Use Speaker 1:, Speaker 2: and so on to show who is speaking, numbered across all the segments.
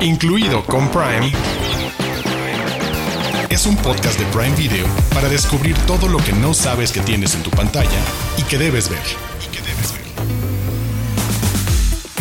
Speaker 1: incluido con Prime, es un podcast de Prime Video para descubrir todo lo que no sabes que tienes en tu pantalla y que debes ver.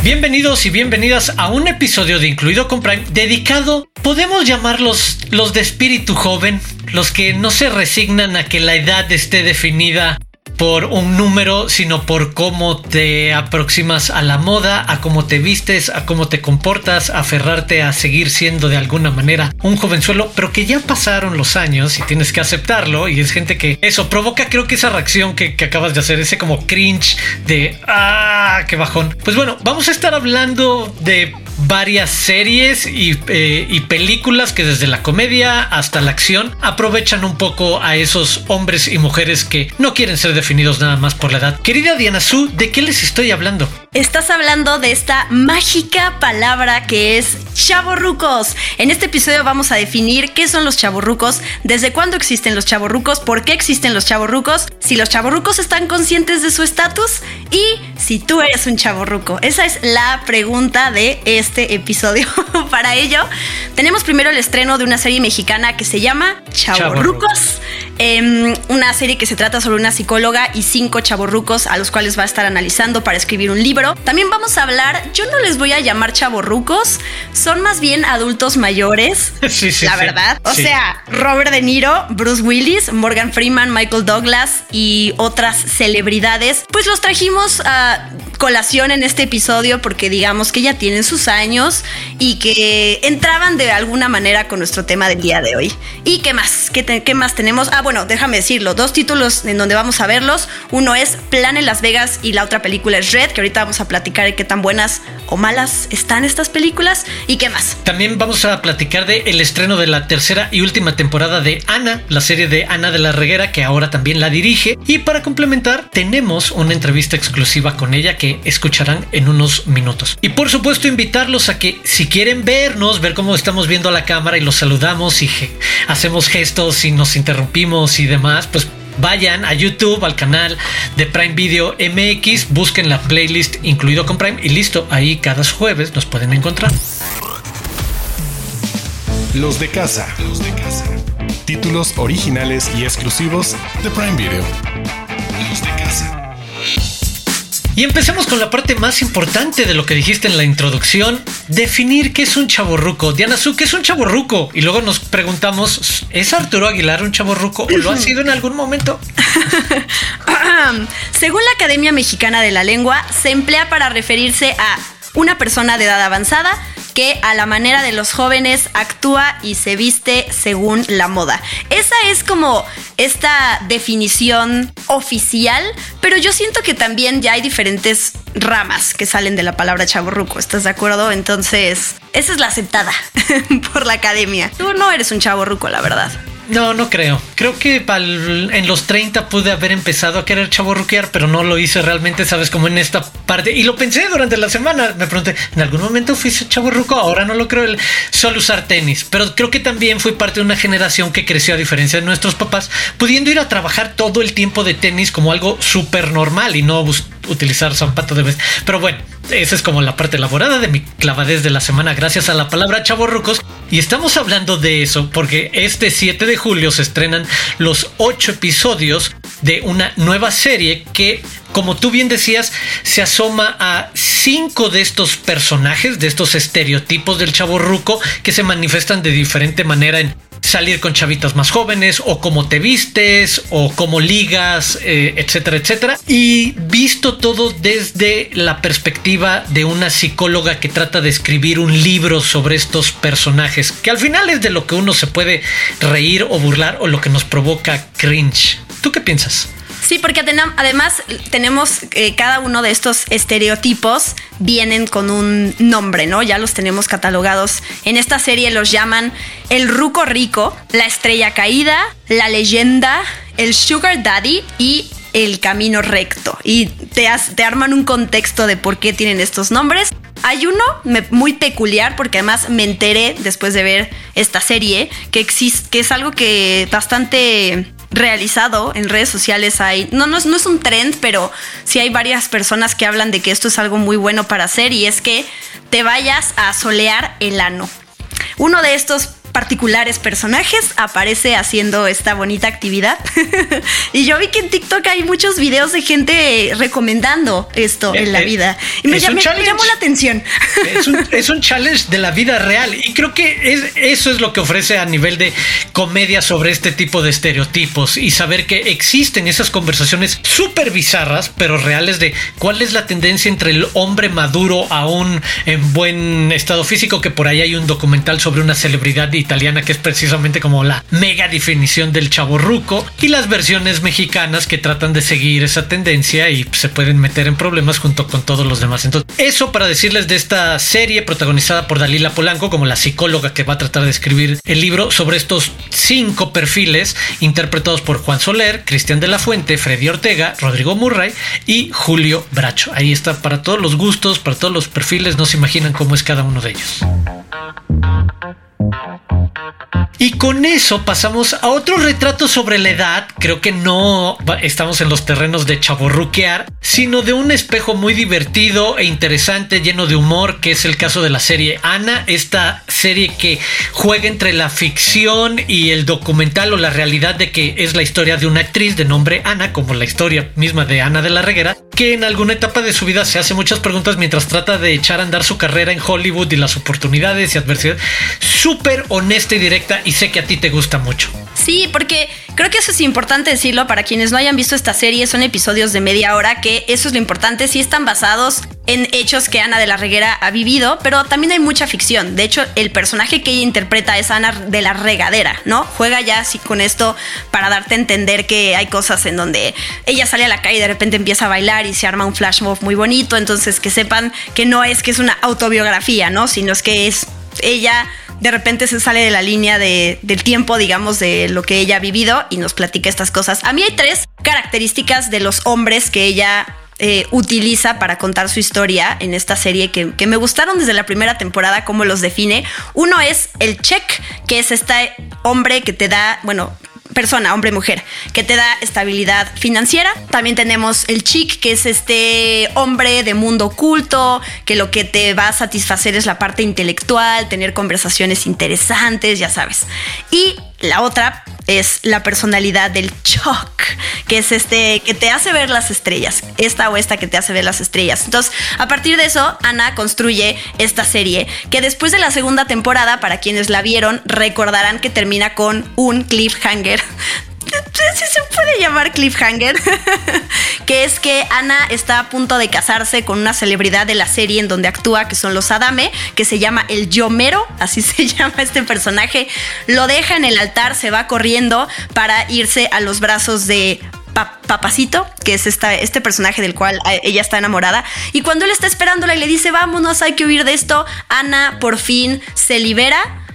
Speaker 2: Bienvenidos y bienvenidas a un episodio de Incluido con Prime dedicado, podemos llamarlos los de espíritu joven, los que no se resignan a que la edad esté definida por un número, sino por cómo te aproximas a la moda, a cómo te vistes, a cómo te comportas, a aferrarte a seguir siendo de alguna manera un jovenzuelo, pero que ya pasaron los años y tienes que aceptarlo. Y es gente que eso provoca, creo que esa reacción que, que acabas de hacer, ese como cringe de ah, qué bajón. Pues bueno, vamos a estar hablando de varias series y, eh, y, películas que desde la comedia hasta la acción aprovechan un poco a esos hombres y mujeres que no quieren ser definidos nada más por la edad. Querida Diana Su, ¿de qué les estoy hablando?
Speaker 3: Estás hablando de esta mágica palabra que es chavorrucos. En este episodio vamos a definir qué son los chavorrucos, desde cuándo existen los chavorrucos, por qué existen los chavorrucos, si los chavorrucos están conscientes de su estatus y si tú eres un chavorruco. Esa es la pregunta de este episodio. Para ello, tenemos primero el estreno de una serie mexicana que se llama Chavorrucos. Eh, una serie que se trata sobre una psicóloga y cinco chavorrucos a los cuales va a estar analizando para escribir un libro. También vamos a hablar, yo no les voy a llamar chavorrucos, son más bien adultos mayores,
Speaker 2: sí, sí,
Speaker 3: la
Speaker 2: sí.
Speaker 3: verdad. O sea, Robert De Niro, Bruce Willis, Morgan Freeman, Michael Douglas y otras celebridades. Pues los trajimos a colación en este episodio porque digamos que ya tienen sus años y que entraban de alguna manera con nuestro tema del día de hoy. ¿Y qué más? ¿Qué, te- qué más tenemos? Ah, bueno, déjame decirlo. Dos títulos en donde vamos a verlos. Uno es Plan en Las Vegas y la otra película es Red, que ahorita vamos a platicar de qué tan buenas o malas están estas películas. ¿Y qué más?
Speaker 2: También vamos a platicar de el estreno de la tercera y última temporada de Ana, la serie de Ana de la Reguera, que ahora también la dirige. Y para complementar, tenemos una entrevista exclusiva con ella que escucharán en unos minutos. Y por supuesto, invitarlos a que si quieren vernos, ver cómo estamos viendo a la cámara y los saludamos y hacemos gestos y nos interrumpimos y demás, pues Vayan a YouTube, al canal de Prime Video MX, busquen la playlist incluido con Prime y listo, ahí cada jueves nos pueden encontrar.
Speaker 1: Los de casa. Los de casa. Títulos originales y exclusivos de Prime Video.
Speaker 2: Y empecemos con la parte más importante de lo que dijiste en la introducción, definir qué es un chaborruco. Diana Su, ¿qué es un chaborruco? Y luego nos preguntamos, ¿es Arturo Aguilar un chaborruco o lo ha sido en algún momento?
Speaker 3: Según la Academia Mexicana de la Lengua, se emplea para referirse a una persona de edad avanzada que a la manera de los jóvenes actúa y se viste según la moda. Esa es como esta definición oficial, pero yo siento que también ya hay diferentes ramas que salen de la palabra chaborruco, ¿estás de acuerdo? Entonces, esa es la aceptada por la academia. Tú no eres un chaborruco, la verdad.
Speaker 2: No, no creo. Creo que pal- en los 30 pude haber empezado a querer chaborruquear, pero no lo hice realmente, sabes, como en esta parte. Y lo pensé durante la semana. Me pregunté, ¿en algún momento fui chaborruco? Ahora no lo creo. El solo usar tenis. Pero creo que también fui parte de una generación que creció, a diferencia de nuestros papás, pudiendo ir a trabajar todo el tiempo de tenis como algo súper normal y no utilizar zapato de vez. Pero bueno, esa es como la parte elaborada de mi clavadez de la semana, gracias a la palabra chavorrucos. Y estamos hablando de eso porque este 7 de julio se estrenan los ocho episodios de una nueva serie que, como tú bien decías, se asoma a cinco de estos personajes, de estos estereotipos del chavorruco que se manifiestan de diferente manera en salir con chavitas más jóvenes o cómo te vistes o cómo ligas, eh, etcétera, etcétera. Y visto todo desde la perspectiva de una psicóloga que trata de escribir un libro sobre estos personajes, que al final es de lo que uno se puede reír o burlar o lo que nos provoca cringe. ¿Tú qué piensas?
Speaker 3: Sí, porque además tenemos eh, cada uno de estos estereotipos vienen con un nombre, ¿no? Ya los tenemos catalogados. En esta serie los llaman el ruco rico, la estrella caída, la leyenda, el sugar daddy y el camino recto. Y te, as- te arman un contexto de por qué tienen estos nombres. Hay uno muy peculiar porque además me enteré después de ver esta serie que existe, que es algo que bastante realizado en redes sociales hay, no, no, no es un trend, pero sí hay varias personas que hablan de que esto es algo muy bueno para hacer y es que te vayas a solear el ano. Uno de estos particulares personajes aparece haciendo esta bonita actividad. y yo vi que en TikTok hay muchos videos de gente recomendando esto en la eh, vida. Y me, llamó la atención.
Speaker 2: Es un, challenge de la vida real. Y creo que es, eso es lo que ofrece a nivel de comedia sobre este tipo de estereotipos y saber que existen esas conversaciones súper bizarras, pero reales de cuál es la tendencia entre el hombre maduro aún en buen estado físico, que por ahí hay un documental sobre una celebridad y italiana que es precisamente como la mega definición del chaborruco y las versiones mexicanas que tratan de seguir esa tendencia y se pueden meter en problemas junto con todos los demás. Entonces, eso para decirles de esta serie protagonizada por Dalila Polanco como la psicóloga que va a tratar de escribir el libro sobre estos cinco perfiles interpretados por Juan Soler, Cristian de la Fuente, Freddy Ortega, Rodrigo Murray y Julio Bracho. Ahí está para todos los gustos, para todos los perfiles, no se imaginan cómo es cada uno de ellos. Y con eso pasamos a otro retrato sobre la edad. Creo que no estamos en los terrenos de chaborruquear, sino de un espejo muy divertido e interesante, lleno de humor, que es el caso de la serie Ana. Esta serie que juega entre la ficción y el documental o la realidad de que es la historia de una actriz de nombre Ana, como la historia misma de Ana de la Reguera, que en alguna etapa de su vida se hace muchas preguntas mientras trata de echar a andar su carrera en Hollywood y las oportunidades y adversidades. Súper honesta y directa y sé que a ti te gusta mucho.
Speaker 3: Sí, porque creo que eso es importante decirlo para quienes no hayan visto esta serie, son episodios de media hora que eso es lo importante, sí están basados en hechos que Ana de la Reguera ha vivido, pero también hay mucha ficción. De hecho, el personaje que ella interpreta es Ana de la Regadera, ¿no? Juega ya así con esto para darte a entender que hay cosas en donde ella sale a la calle y de repente empieza a bailar y se arma un flash mob muy bonito, entonces que sepan que no es que es una autobiografía, ¿no? Sino es que es ella de repente se sale de la línea de, del tiempo, digamos, de lo que ella ha vivido y nos platica estas cosas. A mí hay tres características de los hombres que ella eh, utiliza para contar su historia en esta serie que, que, me gustaron desde la primera temporada, cómo los define. Uno es el check, que es este hombre que te da, bueno, persona, hombre, mujer, que te da estabilidad financiera. También tenemos el chic, que es este hombre de mundo oculto, que lo que te va a satisfacer es la parte intelectual, tener conversaciones interesantes, ya sabes. Y la otra es la personalidad del Chuck, que es este que te hace ver las estrellas, esta o esta que te hace ver las estrellas. Entonces, a partir de eso, Ana construye esta serie que después de la segunda temporada, para quienes la vieron, recordarán que termina con un cliffhanger si se puede llamar cliffhanger, que es que Ana está a punto de casarse con una celebridad de la serie en donde actúa, que son los Adame, que se llama el Yomero, así se llama este personaje. Lo deja en el altar, se va corriendo para irse a los brazos de Papacito, que es esta, este personaje del cual eh, ella está enamorada. Y cuando él está esperándola y le dice, vámonos, hay que huir de esto, Ana por fin se libera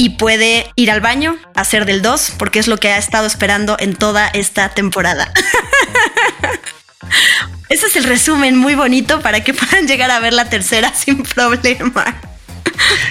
Speaker 3: y puede ir al baño, hacer del 2, porque es lo que ha estado esperando en toda esta temporada. Ese es el resumen muy bonito para que puedan llegar a ver la tercera sin problema.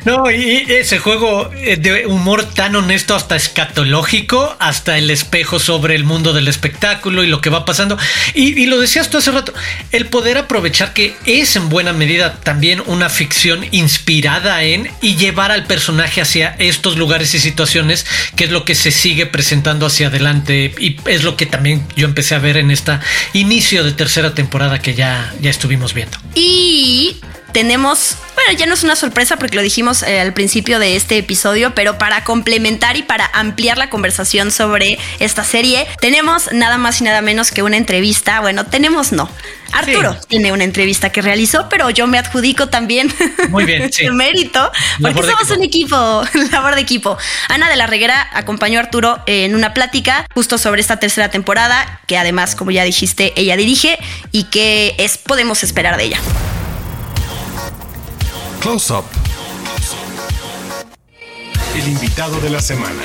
Speaker 2: No, y ese juego eh, de humor tan honesto hasta escatológico, hasta el espejo sobre el mundo del espectáculo y lo que va pasando. Y, lo decías tú hace rato, el poder aprovechar que es en buena medida también una ficción inspirada en y llevar al personaje hacia estos lugares y situaciones, que es lo que se sigue presentando hacia adelante y es lo que también yo empecé a ver en esta inicio de tercera temporada que ya, ya estuvimos viendo.
Speaker 3: Y tenemos, bueno, ya no es una sorpresa porque lo dijimos eh, al principio de este episodio, pero para complementar y para ampliar la conversación sobre esta serie, tenemos nada más y nada menos que una entrevista. Bueno, tenemos no. Arturo tiene una entrevista que realizó, pero yo me adjudico también
Speaker 2: Muy bien,
Speaker 3: el mérito, porque somos un equipo, labor de equipo. Ana de la Reguera acompañó a Arturo en una plática justo sobre esta tercera temporada, que además, como ya dijiste, ella dirige y que es podemos esperar de ella.
Speaker 1: Close Up. El invitado de la semana.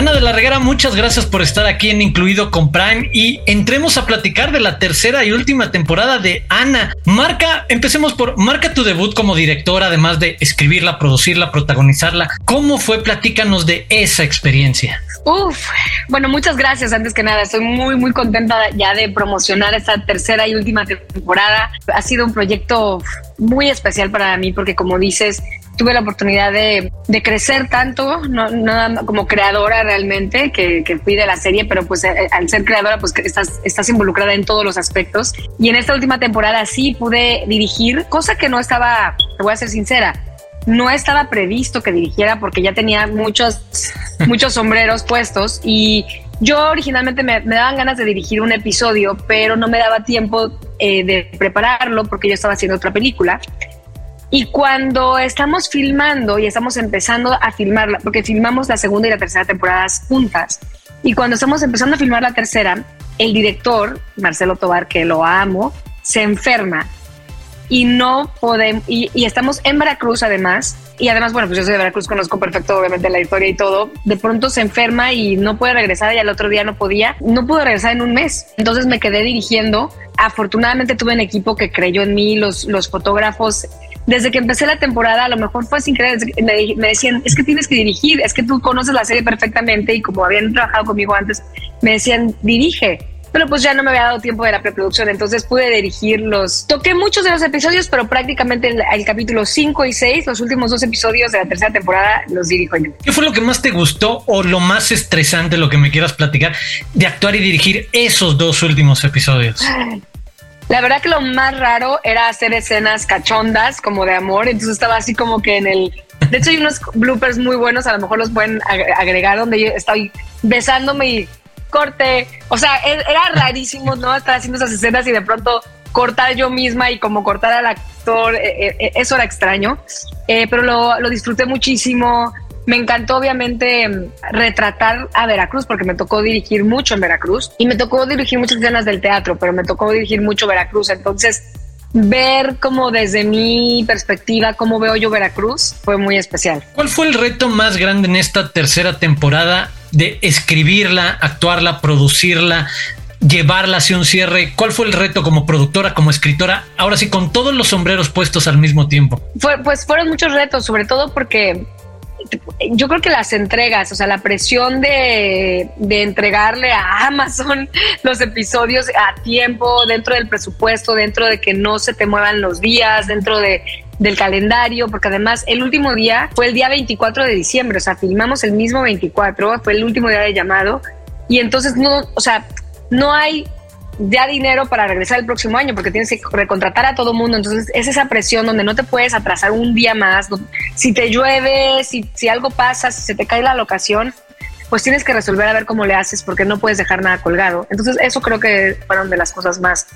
Speaker 2: Ana de la Reguera, muchas gracias por estar aquí en Incluido con Prime y entremos a platicar de la tercera y última temporada de Ana. Marca, empecemos por, marca tu debut como directora, además de escribirla, producirla, protagonizarla. ¿Cómo fue? Platícanos de esa experiencia.
Speaker 4: Uf, bueno, muchas gracias antes que nada. Estoy muy, muy contenta ya de promocionar esta tercera y última temporada. Ha sido un proyecto muy especial para mí porque como dices, tuve la oportunidad de, de crecer tanto, no, no, como creadora realmente, que, que, fui de la serie, pero pues eh, al ser creadora, pues estás, estás involucrada en todos los aspectos. Y en esta última temporada sí pude dirigir, cosa que no estaba, te voy a ser sincera, no estaba previsto que dirigiera porque ya tenía muchos, muchos sombreros puestos y yo originalmente me, me, daban ganas de dirigir un episodio, pero no me daba tiempo eh, de prepararlo porque yo estaba haciendo otra película. Y cuando estamos filmando y estamos empezando a filmarla, porque filmamos la segunda y la tercera temporadas juntas, y cuando estamos empezando a filmar la tercera, el director, Marcelo Tobar, que lo amo, se enferma. Y no podemos, y, y, estamos en Veracruz además, y además, bueno, pues yo soy de Veracruz, conozco perfecto obviamente la historia y todo, de pronto se enferma y no puede regresar y al otro día no podía, no pudo regresar en un mes, entonces me quedé dirigiendo, afortunadamente tuve un equipo que creyó en mí, los, los fotógrafos desde que empecé la temporada, a lo mejor fue sin querer, me, me, decían, es que tienes que dirigir, es que tú conoces la serie perfectamente y como habían trabajado conmigo antes, me decían, dirige. Pero pues ya no me había dado tiempo de la preproducción, entonces pude dirigirlos. Toqué muchos de los episodios, pero prácticamente el, el capítulo 5 y 6, los últimos dos episodios de la tercera temporada, los dirijo yo.
Speaker 2: ¿Qué fue lo que más te gustó o lo más estresante, lo que me quieras platicar, de actuar y dirigir esos dos últimos episodios?
Speaker 4: La verdad que lo más raro era hacer escenas cachondas, como de amor. Entonces estaba así como que en el. De hecho, hay unos bloopers muy buenos, a lo mejor los pueden agregar, donde yo estoy besándome y corte. O sea, e-, era rarísimo, ¿no? Estar haciendo esas escenas y de pronto cortar yo misma y como cortar al actor. E-, e-, eso era extraño. Eh, pero lo, lo disfruté muchísimo. Me encantó obviamente retratar a Veracruz porque me tocó dirigir mucho en Veracruz y me tocó dirigir muchas escenas del teatro, pero me tocó dirigir mucho Veracruz. Entonces, ver como desde mi perspectiva cómo veo yo Veracruz fue muy especial.
Speaker 2: ¿Cuál fue el reto más grande en esta tercera temporada de escribirla, actuarla, producirla, llevarla hacia un cierre? ¿Cuál fue el reto como productora, como escritora? Ahora sí, con todos los sombreros puestos al mismo tiempo.
Speaker 4: Fue, pues fueron muchos retos, sobre todo porque yo creo que las entregas, o sea, la presión de, de, entregarle a Amazon los episodios a tiempo, dentro del presupuesto, dentro de que no se te muevan los días, dentro de, del calendario, porque además el último día fue el día 24 de diciembre, o sea, filmamos el mismo 24, fue el último día de llamado, y entonces no, o sea, no hay ya dinero para regresar el próximo año porque tienes que recontratar a todo mundo. Entonces es esa presión donde no te puedes atrasar un día más. Si te llueve, si, si algo pasa, si se te cae la locación, pues tienes que resolver a ver cómo le haces porque no puedes dejar nada colgado. Entonces eso creo que fueron de las cosas más,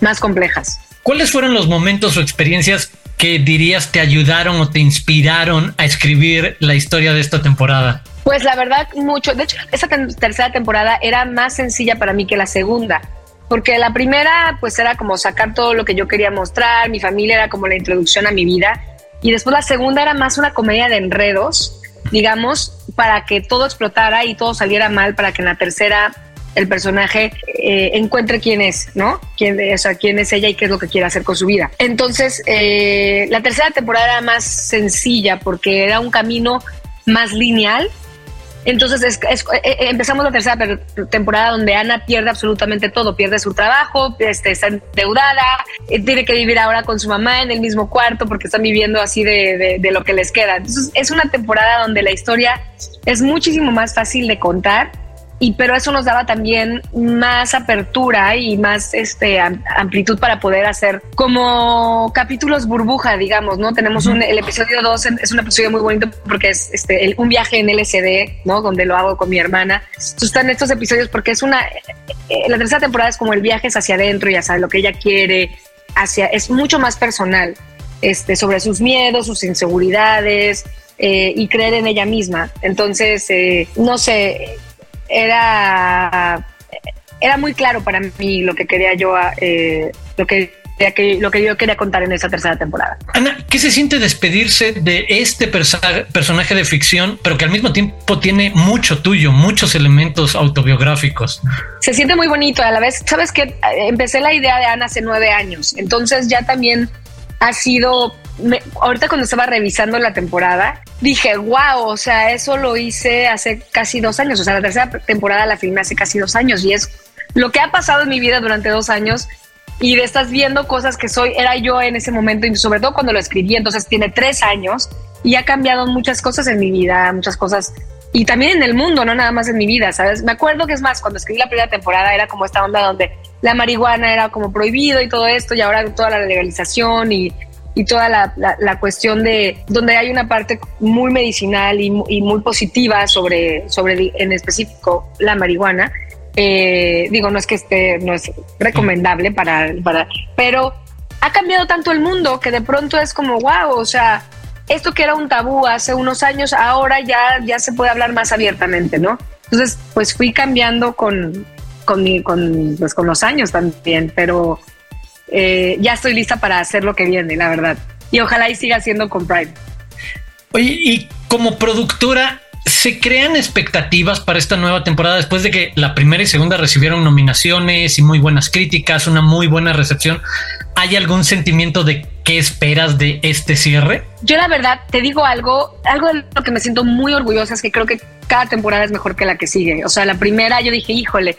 Speaker 4: más complejas.
Speaker 2: ¿Cuáles fueron los momentos o experiencias que dirías te ayudaron o te inspiraron a escribir la historia de esta temporada?
Speaker 4: Pues la verdad, mucho. De hecho, esta tercera temporada era más sencilla para mí que la segunda porque la primera pues era como sacar todo lo que yo quería mostrar, mi familia era como la introducción a mi vida y después la segunda era más una comedia de enredos, digamos, para que todo explotara y todo saliera mal, para que en la tercera el personaje eh, encuentre quién es, ¿no? Quién, o sea, quién es ella y qué es lo que quiere hacer con su vida. Entonces, eh, la tercera temporada era más sencilla porque era un camino más lineal entonces es, es, eh, eh, empezamos la tercera temporada donde Ana pierde absolutamente todo, pierde su trabajo, este, está endeudada, eh, tiene que vivir ahora con su mamá en el mismo cuarto porque están viviendo así de, de, de lo que les queda. Entonces es una temporada donde la historia es muchísimo más fácil de contar y pero eso nos daba también más apertura y más este amplitud para poder hacer como capítulos burbuja, digamos, ¿no? Tenemos un, el episodio 2 es un episodio muy bonito porque es este un viaje en LSD, ¿no? Donde lo hago con mi hermana. Entonces están estos episodios porque es una eh, la tercera temporada es como el viaje es hacia adentro, ya sabe lo que ella quiere, hacia es mucho más personal, este sobre sus miedos, sus inseguridades, eh, y creer en ella misma. Entonces, eh, no sé, era, era muy claro para mí lo que quería yo, eh, lo que que, lo que yo quería contar en esta tercera temporada.
Speaker 2: Ana, ¿qué se siente despedirse de este personaje de ficción, pero que al mismo tiempo tiene mucho tuyo, muchos elementos autobiográficos?
Speaker 4: Se siente muy bonito. A la vez, sabes que empecé la idea de Ana hace nueve años, entonces ya también ha sido. ahorita cuando estaba revisando la temporada, dije, wow, o sea, eso lo hice hace casi dos años. O sea, la tercera temporada la filmé hace casi dos años y es lo que ha pasado en mi vida durante dos años y de estás viendo cosas que soy, era yo en ese momento y sobre todo cuando lo escribí, entonces tiene tres años y ha cambiado muchas cosas en mi vida, muchas cosas y también en el mundo, no nada más en mi vida, ¿sabes? Me acuerdo que es más, cuando escribí la primera temporada era como esta onda donde la marihuana era como prohibido y todo esto y ahora toda la legalización y, y toda la, la, cuestión de donde hay una parte muy medicinal y, muy positiva sobre, sobre en específico la marihuana eh, digo, no es que esté, no es recomendable para, para, pero ha cambiado tanto el mundo que de pronto es como, wow, o sea, esto que era un tabú hace unos años, ahora ya, ya se puede hablar más abiertamente, ¿no? Entonces, pues fui cambiando con, con, con, pues, con los años también, pero eh, ya estoy lista para hacer lo que viene, la verdad. Y ojalá y siga siendo con Prime.
Speaker 2: Oye, y como productora, se crean expectativas para esta nueva temporada después de que la primera y segunda recibieron nominaciones y muy buenas críticas, una muy buena recepción. ¿Hay algún sentimiento de qué esperas de este cierre?
Speaker 4: Yo la verdad te digo algo, algo de lo que me siento muy orgullosa es que creo que cada temporada es mejor que la que sigue. O sea, la primera yo dije, híjole,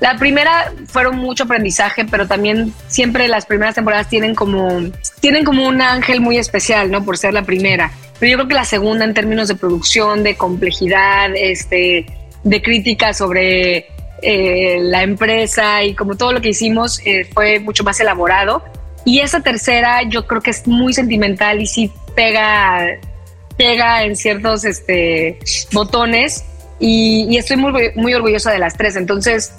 Speaker 4: la primera fueron mucho aprendizaje, pero también siempre las primeras temporadas tienen como, tienen como un ángel muy especial, ¿no? Por ser la primera. Pero yo creo que la segunda en términos de producción, de complejidad, este, de crítica sobre eh, la empresa y como todo lo que hicimos eh, fue mucho más elaborado. Y esa tercera yo creo que es muy sentimental y sí pega, pega en ciertos este, botones y, y estoy muy, muy orgullosa de las tres. Entonces,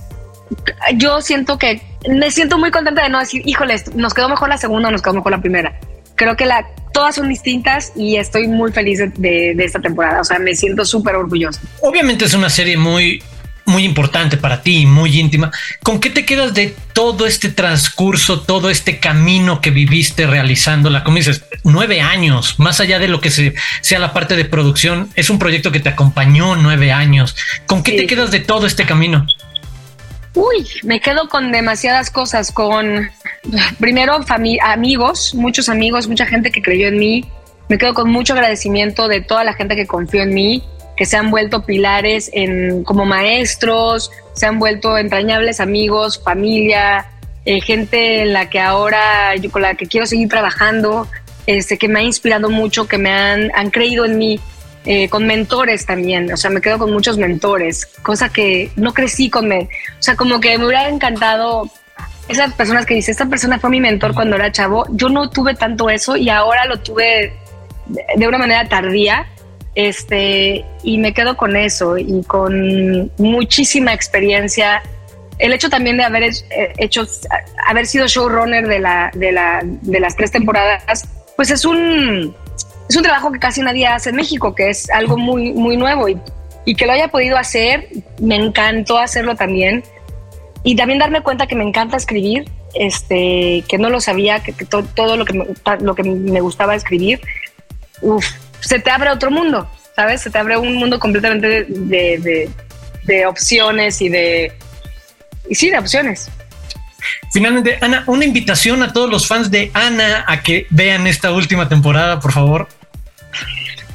Speaker 4: yo siento que me siento muy contenta de no decir, híjole, nos quedó mejor la segunda o nos quedó mejor la primera. Creo que la, todas son distintas y estoy muy feliz de, esta temporada. O sea, me siento súper orgullosa.
Speaker 2: Obviamente es una serie muy, muy importante para ti, muy íntima. ¿Con qué te quedas de todo este transcurso, todo este camino que viviste realizándola? Como dices, nueve años, más allá de lo que sea la parte de producción, es un proyecto que te acompañó nueve años. ¿Con qué te quedas de todo este camino?
Speaker 4: Uy, me quedo con demasiadas cosas, con primero amigos, muchos amigos, mucha gente que creyó en mí. Me quedo con mucho agradecimiento de toda la gente que confió en mí, que se han vuelto pilares en, como maestros, se han vuelto entrañables amigos, familia, eh, gente en la que ahora, con la que quiero seguir trabajando, este, que me ha inspirado mucho, que me han, han creído en mí. Eh, con mentores también, o sea, me quedo con muchos mentores, cosa que no crecí con, o sea, como que me hubiera encantado esas personas que dice, esta persona fue mi mentor cuando era chavo, yo no tuve tanto eso y ahora lo tuve de una manera tardía, este, y me quedo con eso y con muchísima experiencia. El hecho también de haber hecho, haber sido showrunner de, la, de, la, de las tres temporadas, pues es un, es un trabajo que casi nadie hace en México, que es algo muy, muy nuevo y, y que lo haya podido hacer, me encantó hacerlo también. Y también darme cuenta que me encanta escribir, este, que no lo sabía, que, todo lo que, me, lo que me gustaba escribir, uf, se te abre otro mundo, ¿sabes? Se te abre un mundo completamente de, de opciones y de... Y sí, de opciones.
Speaker 2: Finalmente, Ana, una invitación a todos los fans de Ana a que vean esta última temporada, por favor.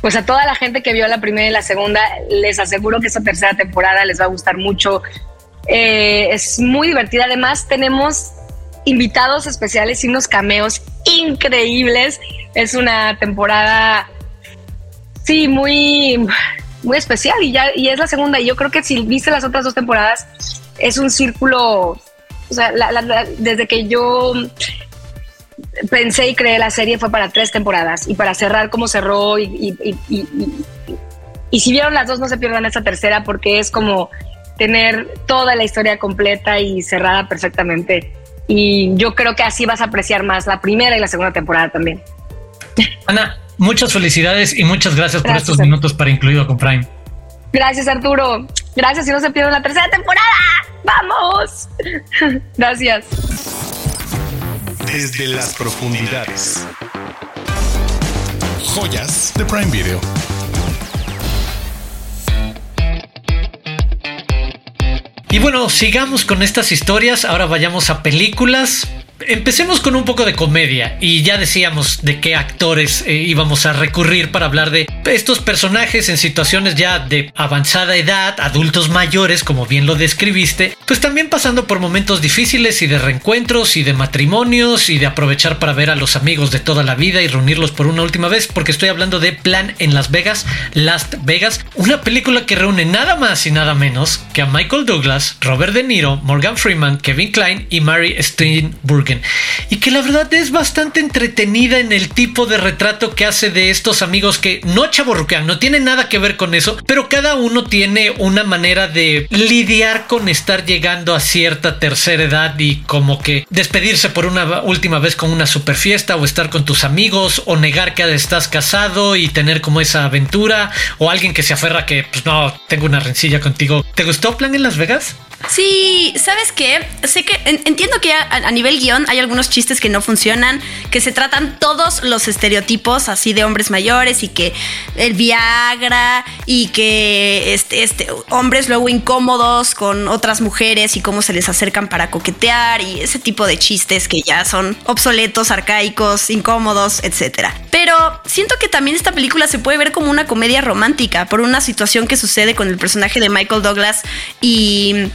Speaker 4: Pues a toda la gente que vio la primera y la segunda, les aseguro que esta tercera temporada les va a gustar mucho. Eh, es muy divertida. Además, tenemos invitados especiales y unos cameos increíbles. Es una temporada, sí, muy, muy especial y ya y es la segunda. Y yo creo que si viste las otras dos temporadas, es un círculo o sea, desde que yo pensé y creé la serie fue para tres temporadas y para cerrar como cerró y, y, si vieron las dos no se pierdan esta tercera porque es como tener toda la historia completa y cerrada perfectamente y yo creo que así vas a apreciar más la primera y la segunda temporada también.
Speaker 2: Ana, muchas felicidades y muchas gracias, por estos minutos para Incluido con Prime.
Speaker 4: Gracias Arturo, gracias y no se pierdan la tercera temporada. ¡Vamos! Gracias.
Speaker 1: Desde las profundidades. Joyas de Prime Video.
Speaker 2: Y bueno, sigamos con estas historias. Ahora vayamos a películas. Empecemos con un poco de comedia y ya decíamos de qué actores eh, íbamos a recurrir para hablar de estos personajes en situaciones ya de avanzada edad, adultos mayores, como bien lo describiste, pues también pasando por momentos difíciles y de reencuentros y de matrimonios y de aprovechar para ver a los amigos de toda la vida y reunirlos por una última vez, porque estoy hablando de Plan en Las Vegas, Last Vegas, una película que reúne nada más y nada menos que a Michael Douglas, Robert De Niro, Morgan Freeman, Kevin Klein y Mary Y que la verdad es bastante entretenida en el tipo de retrato que hace de estos amigos que no chaborruquean, no tiene nada que ver con eso, pero cada uno tiene una manera de lidiar con estar llegando a cierta tercera edad y como que despedirse por una última vez con una super fiesta o estar con tus amigos o negar que estás casado y tener como esa aventura o alguien que se aferra que pues no, tengo una rencilla contigo. ¿Te gustó Plan en Las Vegas?
Speaker 3: Sí, ¿sabes qué? Sé que entiendo que a, nivel guion hay algunos chistes que no funcionan, que se tratan todos los estereotipos así de hombres mayores y que el Viagra y que este, este, hombres luego incómodos con otras mujeres y cómo se les acercan para coquetear y ese tipo de chistes que ya son obsoletos, arcaicos, incómodos, etcétera. Pero siento que también esta película se puede ver como una comedia romántica por una situación que sucede con el personaje de Michael Douglas y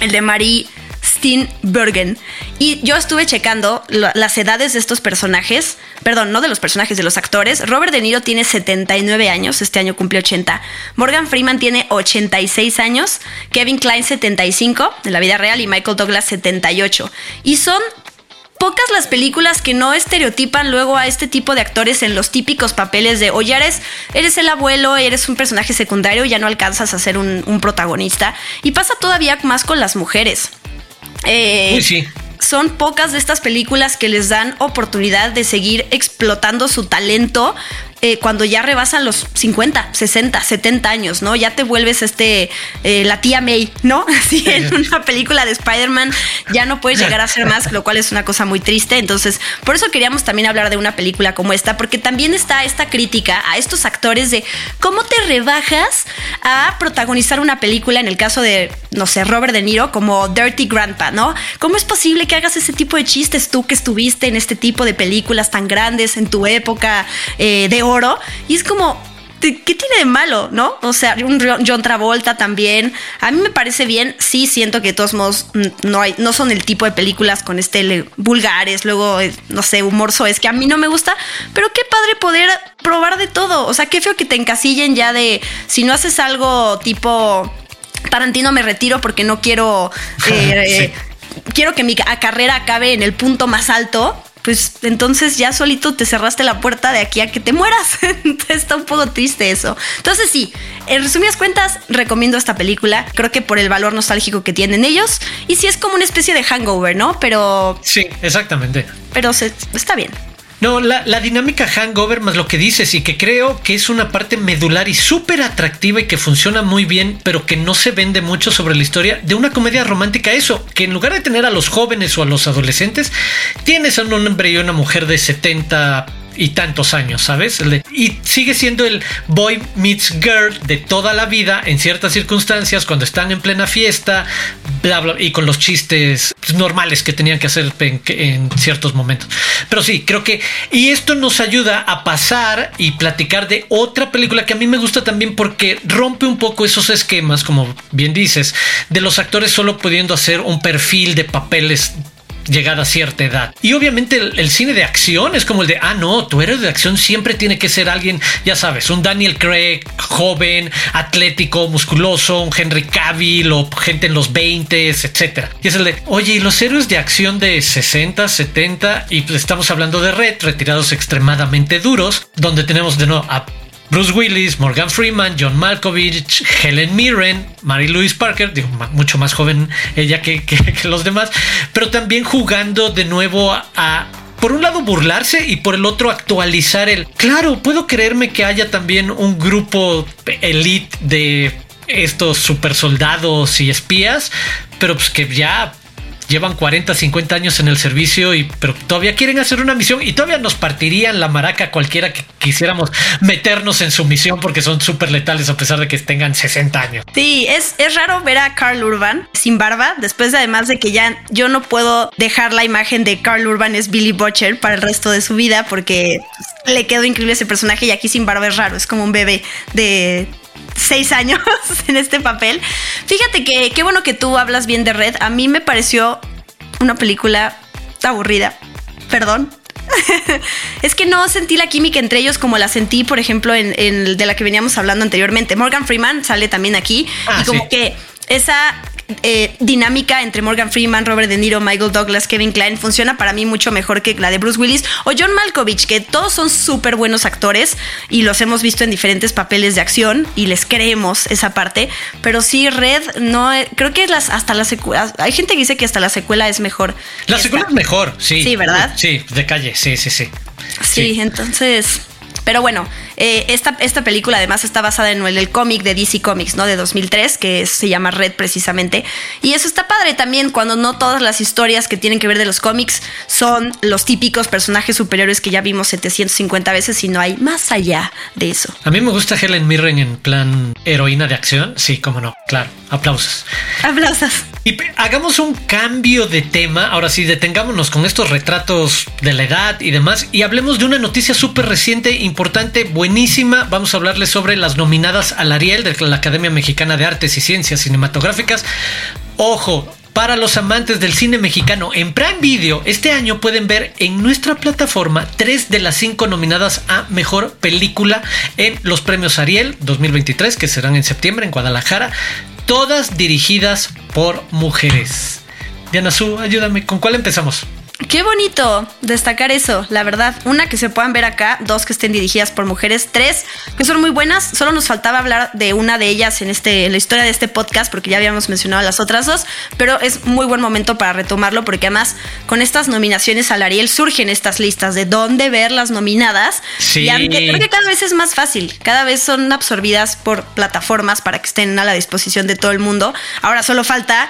Speaker 3: el de Marie Steenburgen. Y yo estuve checando las edades de estos personajes, perdón, no de los personajes, de los actores. Robert De Niro tiene 79 años, este año cumple 80. Morgan Freeman tiene 86 años, Kevin Klein 75 de la vida real y Michael Douglas 78. Y son pocas las películas que no estereotipan luego a este tipo de actores en los típicos papeles de, oye, eres, eres el abuelo, eres un personaje secundario, ya no alcanzas a ser un, protagonista. Y pasa todavía más con las mujeres.
Speaker 2: Eh, sí
Speaker 3: son pocas de estas películas que les dan oportunidad de seguir explotando su talento eh, cuando ya rebasan los 50, 60, 70 años, ¿no? Ya te vuelves este, eh, la tía May, ¿no? Así en una película de Spider-Man ya no puedes llegar a ser más, lo cual es una cosa muy triste. Entonces, por eso queríamos también hablar de una película como esta, porque también está esta crítica a estos actores de cómo te rebajas a protagonizar una película, en el caso de, no sé, Robert De Niro, como Dirty Grandpa, ¿no? ¿Cómo es posible que hagas ese tipo de chistes tú que estuviste en este tipo de películas tan grandes en tu época eh, de oro? Y es como, ¿qué tiene de malo, no? O sea, un John Travolta también. A mí me parece bien. Sí, siento que de todos modos mm, no, hay, no son el tipo de películas con este vulgares, luego, eh, no sé, humor es que a mí no me gusta. Pero qué padre poder probar de todo. O sea, qué feo que te encasillen ya de si no haces algo tipo Tarantino me retiro porque no quiero. Eh, quiero que mi carrera acabe en el punto más alto pues entonces ya solito te cerraste la puerta de aquí a que te mueras. Está un poco triste eso. Entonces sí, en resumidas cuentas, recomiendo esta película. Creo que por el valor nostálgico que tienen ellos. Y sí es como una especie de hangover, ¿no? Pero...
Speaker 2: Sí, exactamente.
Speaker 3: Pero se, está bien.
Speaker 2: No, la, dinámica hangover más lo que dices y que creo que es una parte medular y súper atractiva y que funciona muy bien, pero que no se vende mucho sobre la historia de una comedia romántica. Eso, que en lugar de tener a los jóvenes o a los adolescentes, tienes a un hombre y una mujer de 70 y tantos años, ¿sabes? Y sigue siendo el boy meets girl de toda la vida en ciertas circunstancias, cuando están en plena fiesta, bla, bla, y con los chistes normales que tenían que hacer en, ciertos momentos. Pero sí, creo que, y esto nos ayuda a pasar y platicar de otra película que a mí me gusta también porque rompe un poco esos esquemas, como bien dices, de los actores solo pudiendo hacer un perfil de papeles llegada a cierta edad. Y obviamente el, cine de acción es como el de, ah, no, tu héroe de acción siempre tiene que ser alguien, ya sabes, un Daniel Craig joven, atlético, musculoso, un Henry Cavill o gente en los 20, etcétera. Y es el de, oye, y los héroes de acción de 60, 70, y pues estamos hablando de Red, retirados extremadamente duros, donde tenemos de nuevo a Bruce Willis, Morgan Freeman, John Malkovich, Helen Mirren, Mary Louise Parker, digo, mucho más joven ella que, los demás, pero también jugando de nuevo a, por un lado burlarse y por el otro actualizar el, claro, puedo creerme que haya también un grupo elite de estos super soldados y espías, pero pues que ya llevan 40, 50 años en el servicio y pero todavía quieren hacer una misión y todavía nos partirían la maraca cualquiera que quisiéramos meternos en su misión porque son súper letales a pesar de que tengan 60 años.
Speaker 3: Sí, es, es raro ver a Carl Urban sin barba, después de, además de que ya yo no puedo dejar la imagen de Carl Urban es Billy Butcher para el resto de su vida porque le quedó increíble ese personaje y aquí sin barba es raro, es como un bebé de seis años en este papel. Fíjate que qué bueno que tú hablas bien de Red. A mí me pareció una película aburrida. Perdón. es que no sentí la química entre ellos como la sentí, por ejemplo, en, de la que veníamos hablando anteriormente. Morgan Freeman sale también aquí ah, y como que esa eh, dinámica entre Morgan Freeman, Robert De Niro, Michael Douglas, Kevin Klein funciona para mí mucho mejor que la de Bruce Willis o John Malkovich, que todos son súper buenos actores y los hemos visto en diferentes papeles de acción y les creemos esa parte. Pero sí, Red, no, eh, creo que las, hasta la secuela, hay gente que dice que hasta la secuela es mejor.
Speaker 2: La secuela es mejor, sí.
Speaker 3: Sí, ¿verdad?
Speaker 2: Sí, de calle, sí, sí, sí.
Speaker 3: Sí, entonces pero bueno, eh, esta, esta película además está basada en el, cómic de DC Comics, ¿no? De 2003, que se llama Red precisamente. Y eso está padre también cuando no todas las historias que tienen que ver de los cómics son los típicos personajes superiores que ya vimos 750 veces, sino hay más allá de eso.
Speaker 2: A mí me gusta Helen Mirren en plan heroína de acción. Sí, cómo no, claro. Aplausos.
Speaker 3: Aplausos.
Speaker 2: Y hagamos un cambio de tema. Ahora sí, detengámonos con estos retratos de la edad y demás y hablemos de una noticia súper reciente, importante, buenísima. Vamos a hablarles sobre las nominadas al Ariel de la Academia Mexicana de Artes y Ciencias Cinematográficas. Ojo, para los amantes del cine mexicano, en Prime Video este año pueden ver en nuestra plataforma tres de las cinco nominadas a Mejor Película en los premios Ariel 2023, que serán en septiembre en Guadalajara todas dirigidas por mujeres. Diana Su, ayúdame, ¿con cuál empezamos?
Speaker 3: Qué bonito destacar eso, la verdad. Una, que se puedan ver acá, dos, que estén dirigidas por mujeres, tres, que son muy buenas. Solo nos faltaba hablar de una de ellas en, este, en la historia de este podcast, porque ya habíamos mencionado las otras dos, pero es muy buen momento para retomarlo, porque además con estas nominaciones al Ariel surgen estas listas de dónde ver las nominadas.
Speaker 2: Sí.
Speaker 3: Y creo que cada vez es más fácil, cada vez son absorbidas por plataformas para que estén a la disposición de todo el mundo. Ahora solo falta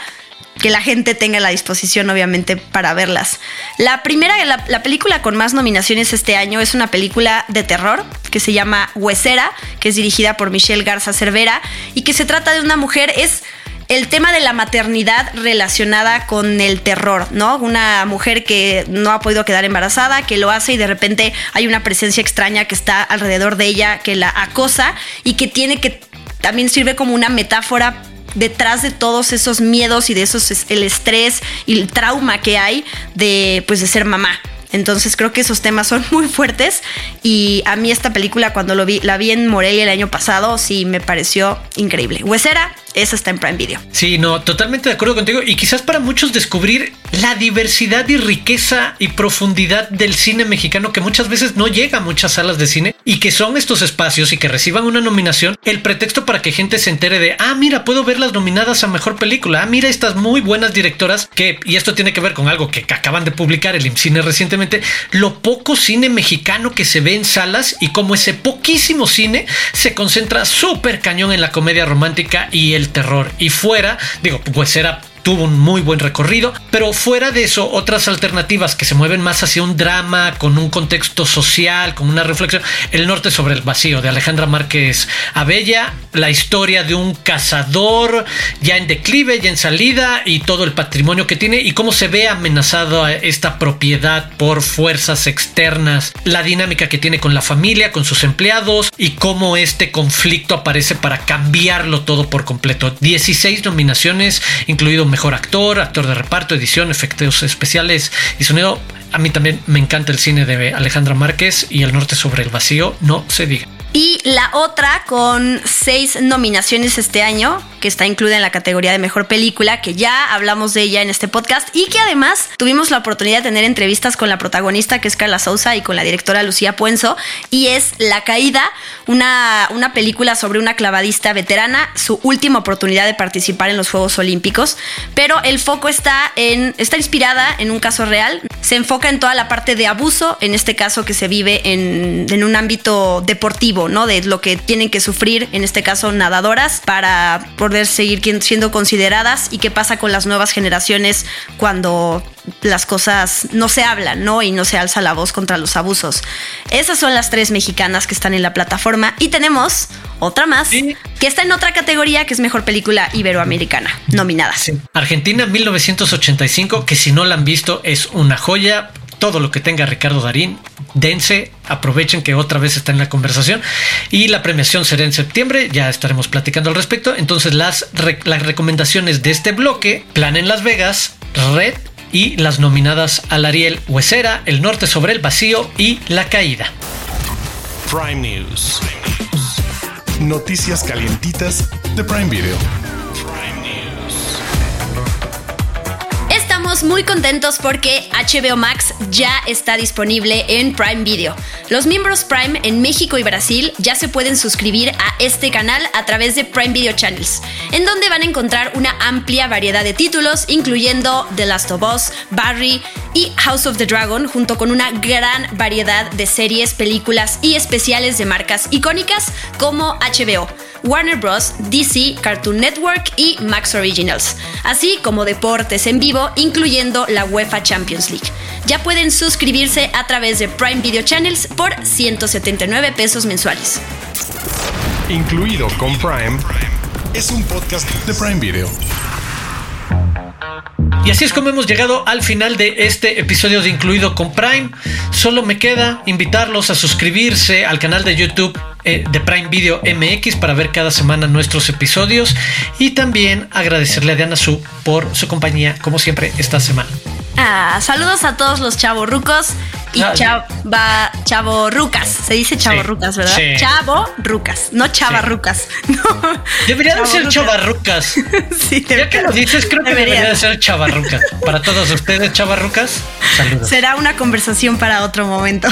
Speaker 3: que la gente tenga la disposición, obviamente, para verlas. La primera, la, la, película con más nominaciones este año es una película de terror que se llama Huesera, que es dirigida por Michelle Garza Cervera y que se trata de una mujer, es el tema de la maternidad relacionada con el terror, ¿no? Una mujer que no ha podido quedar embarazada, que lo hace y de repente hay una presencia extraña que está alrededor de ella, que la acosa y que tiene que también sirve como una metáfora detrás de todos esos miedos y de esos el estrés y el trauma que hay de pues de ser mamá. Entonces creo que esos temas son muy fuertes y a mí esta película cuando lo vi, la vi en Morelia el año pasado, sí me pareció increíble. Huesera, esa está en Prime Video.
Speaker 2: Sí, no, totalmente de acuerdo contigo. Y quizás para muchos descubrir la diversidad y riqueza y profundidad del cine mexicano que muchas veces no llega a muchas salas de cine y que son estos espacios y que reciban una nominación, el pretexto para que gente se entere de, ah, mira, puedo ver las nominadas a mejor película. Ah, mira estas muy buenas directoras que, y esto tiene que ver con algo que acaban de publicar el IMCINE recientemente, lo poco cine mexicano que se ve en salas y como ese poquísimo cine se concentra súper cañón en la comedia romántica y el terror. Y fuera, digo, pues era tuvo un muy buen recorrido, pero fuera de eso, otras alternativas que se mueven más hacia un drama, con un contexto social, con una reflexión. El norte sobre el vacío de Alejandra Márquez Abella, la historia de un cazador ya en declive, ya en salida y todo el patrimonio que tiene y cómo se ve amenazada esta propiedad por fuerzas externas, la dinámica que tiene con la familia, con sus empleados y cómo este conflicto aparece para cambiarlo todo por completo. 16 nominaciones, incluido mejor actor, actor de reparto, edición, efectos especiales y sonido. A mí también me encanta el cine de Alejandra Márquez y El Norte sobre el Vacío, no se diga.
Speaker 3: Y la otra con seis nominaciones este año, que está incluida en la categoría de mejor película, que ya hablamos de ella en este podcast y que además tuvimos la oportunidad de tener entrevistas con la protagonista, que es Carla Souza, y con la directora Lucía Puenzo, y es La Caída, una, una película sobre una clavadista veterana, su última oportunidad de participar en los Juegos Olímpicos, pero el foco está en, está inspirada en un caso real, se enfoca en toda la parte de abuso, en este caso que se vive en, en un ámbito deportivo ¿no? De lo que tienen que sufrir, en este caso nadadoras, para poder seguir siendo consideradas y qué pasa con las nuevas generaciones cuando las cosas no se hablan, ¿no? Y no se alza la voz contra los abusos. Esas son las tres mexicanas que están en la plataforma y tenemos otra más que está en otra categoría que es mejor película iberoamericana, nominada.
Speaker 2: Argentina 1985, que si no la han visto es una joya. Todo lo que tenga Ricardo Darín, dense, aprovechen que otra vez está en la conversación. Y la premiación será en septiembre, ya estaremos platicando al respecto. Entonces, las, las recomendaciones de este bloque: Plan en Las Vegas, Red y las nominadas al Ariel Huesera, El Norte sobre el Vacío y La Caída.
Speaker 1: Prime News. Noticias calientitas de Prime Video.
Speaker 3: Muy contentos porque HBO Max ya está disponible en Prime Video. Los miembros Prime en México y Brasil ya se pueden suscribir a este canal a través de Prime Video Channels, en donde van a encontrar una amplia variedad de títulos, incluyendo The Last of Us, Barry y House of the Dragon, junto con una gran variedad de series, películas y especiales de marcas icónicas como HBO. Warner Bros., DC, Cartoon Network y Max Originals, así como deportes en vivo, incluyendo la UEFA Champions League. Ya pueden suscribirse a través de Prime Video Channels por 179 pesos mensuales.
Speaker 1: Incluido con Prime, es un podcast de Prime Video.
Speaker 2: Y así es como hemos llegado al final de este episodio de Incluido con Prime. Solo me queda invitarlos a suscribirse al canal de YouTube eh, de Prime Video MX para ver cada semana nuestros episodios y también agradecerle a Diana Su por su compañía como siempre esta semana.
Speaker 3: Ah, saludos a todos los chavorrucos y chava, chavorrucas. Se dice chavorrucas, ¿verdad? Chavo rucas, no chavarrucas. No.
Speaker 2: Debería de ser chavarrucas. sí, ya que lo dices, creo que debería, de ser chavarrucas. Para todos ustedes, chavarrucas, saludos.
Speaker 3: Será una conversación para otro momento.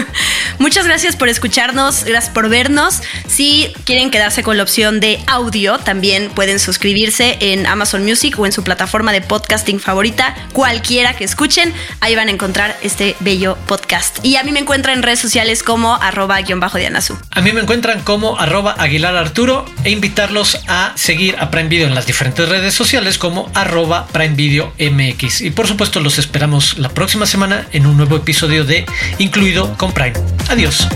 Speaker 3: Muchas gracias por escucharnos, gracias por vernos. Si quieren quedarse con la opción de audio, también pueden suscribirse en Amazon Music o en su plataforma de podcasting favorita, cualquiera que escuchen. Ahí van a encontrar este bello podcast. Y a mí me encuentran en redes sociales como arroba guion bajo Dianasu.
Speaker 2: A mí me encuentran como arroba Aguilar Arturo e invitarlos a seguir a Prime Video en las diferentes redes sociales como arroba Prime Video MX. Y por supuesto los esperamos la próxima semana en un nuevo episodio de Incluido con Prime. Adiós.